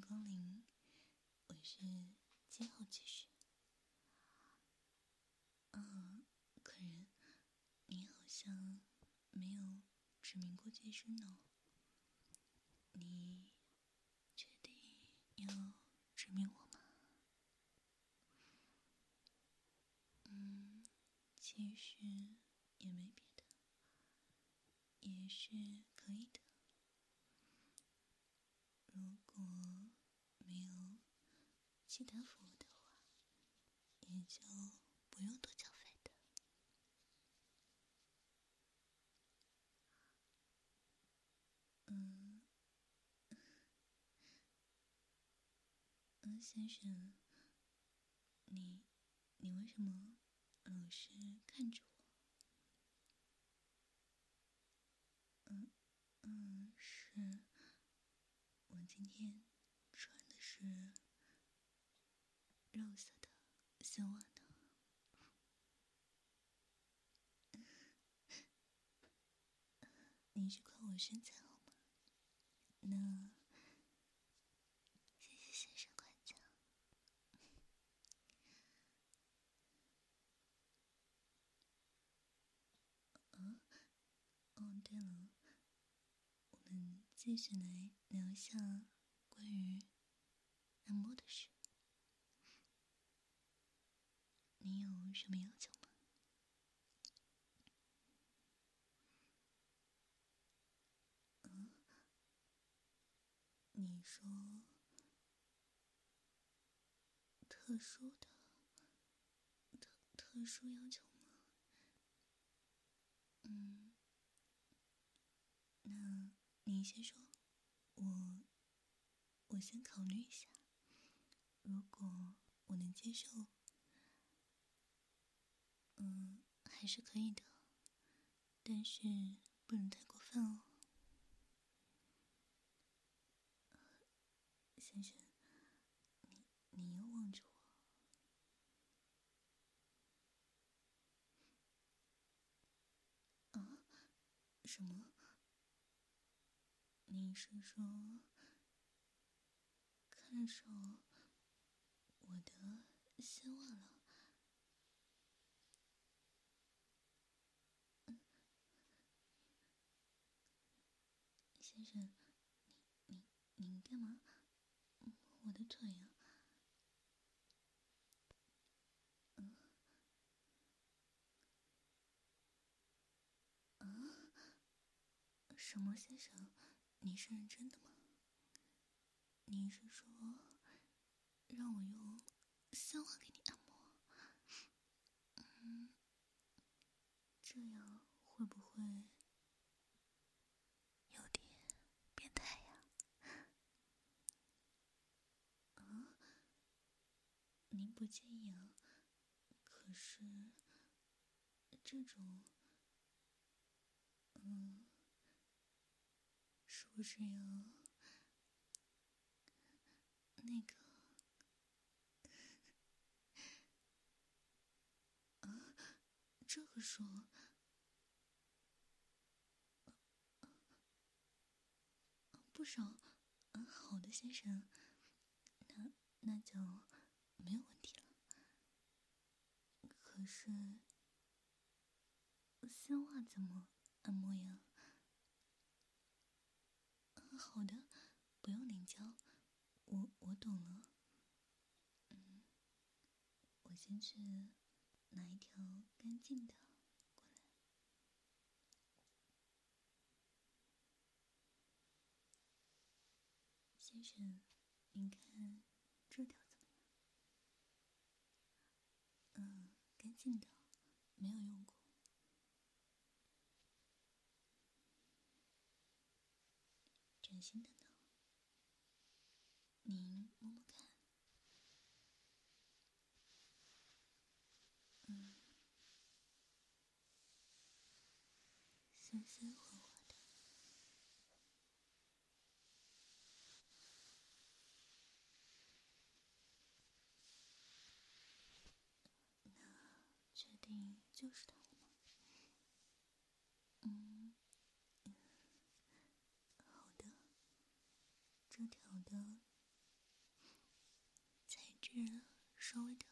迎光临，我是今后技师。嗯，客人，你好像没有指名过技师呢，你确定要指名我吗？嗯，其实也没别的，也是可以的。如果其他服务的话，也就不用多交费的。嗯，嗯，先生，你你为什么老是看着我？嗯嗯，是。我今天穿的是肉色的丝袜呢。你是夸我身材好吗？那谢谢先生夸奖。哦，哦，对了。我们继续来聊一下关于按摩的事。你有什么要求吗？嗯，你说特殊的、特特殊要求吗？嗯，那。你先说，我我先考虑一下。如果我能接受，嗯，还是可以的，但是不能太过分哦。先生，你你又望着我。啊？什么？你是说看上我的丝袜了？嗯，先生，你你你干嘛？我的腿呀？嗯，啊？什么先生？你是认真的吗？你是说让我用丝袜给你按摩？嗯，这样会不会有点变态呀？啊？您不介意啊？可是这种，嗯。是不是要那个啊？这个说不少，嗯，好的，先生，那那就没有问题了。可是丝袜怎么按摩呀？好的，不用您教，我我懂了。嗯，我先去拿一条干净的过来。先生，您看这条怎么样？嗯，干净的，没有用过。崭新的呢，您摸摸看。嗯，鲜鲜定就是他了吗？嗯，好的，这条的材质稍微的。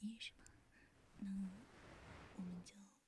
你也是吗？那我们就。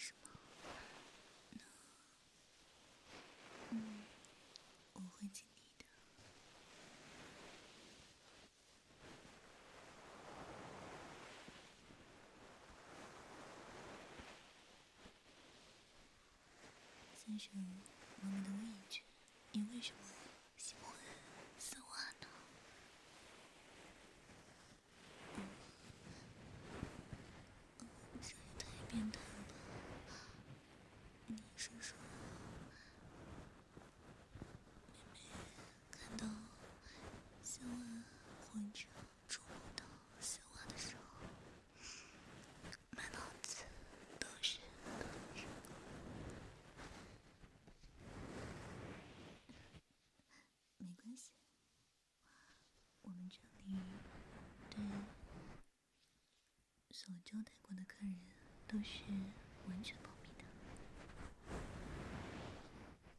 什么？我会尽力的。先生，我们的位置，你为什么喜欢丝袜呢？嗯，这也太变态了吧！你说说，妹妹看到丝袜或者触摸到丝袜的时候，满脑子所招待过的客人都是完全保密的，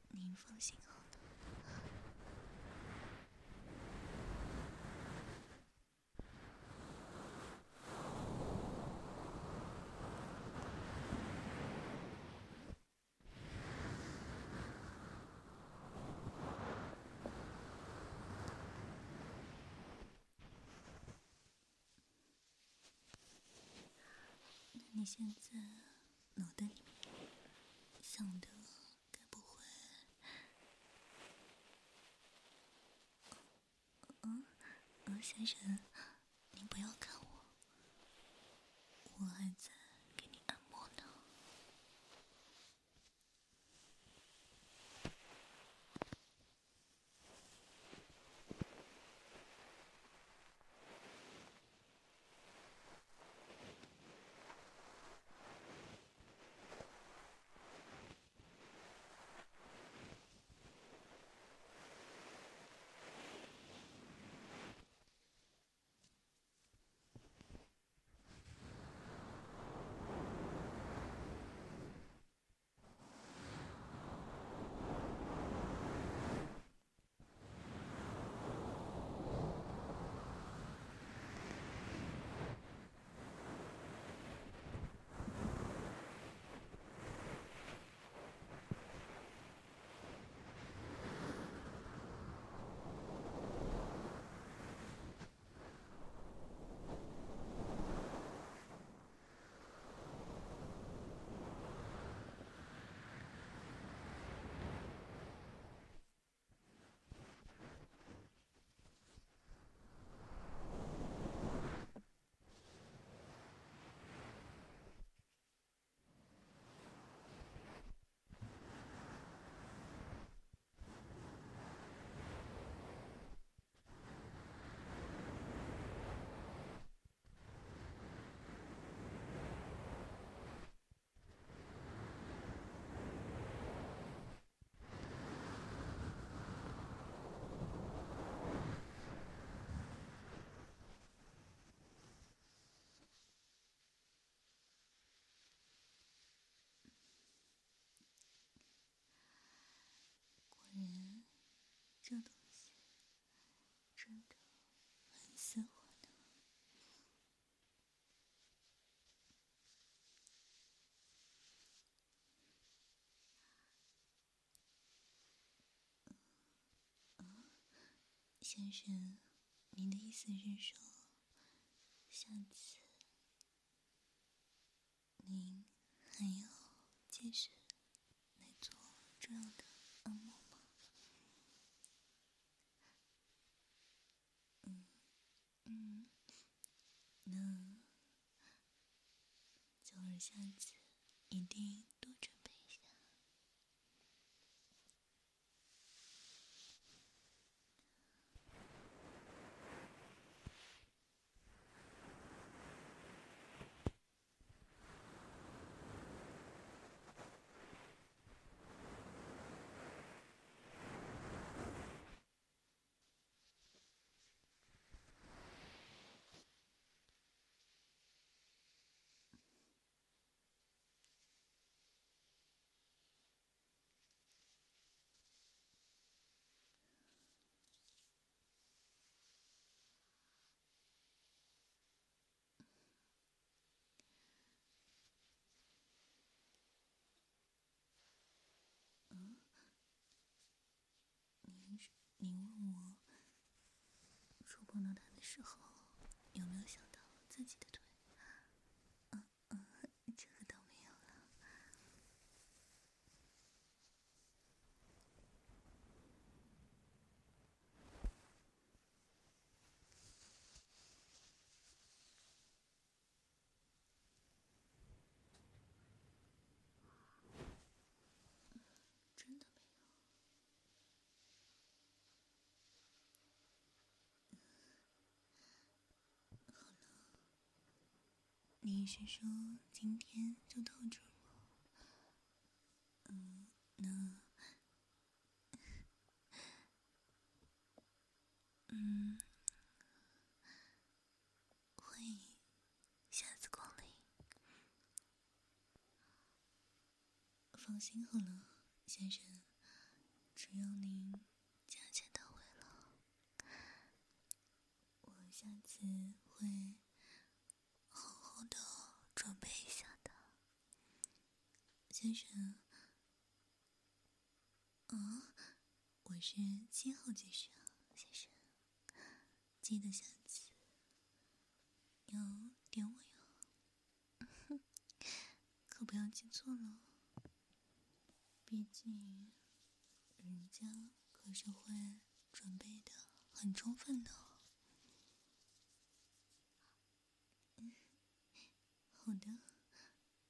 您放心好你现在脑袋里面想的该不会……嗯嗯，先生，您不要看这东西真的很丝滑呢。嗯，先生，您的意思是说，下次您还要继续来做这样的按摩？等下次一定多准你。问我触碰到他的时候，有没有想到自己的腿？你是说今天就到这吗？嗯，那，嗯，欢迎下次光临。放心好了，先生，只要您价钱到位了，我下次会。先生。啊，我是七号爵士啊，先生，记得下次要点我哟，可不要记错了。毕竟，人家可是会准备的很充分的。嗯，好的。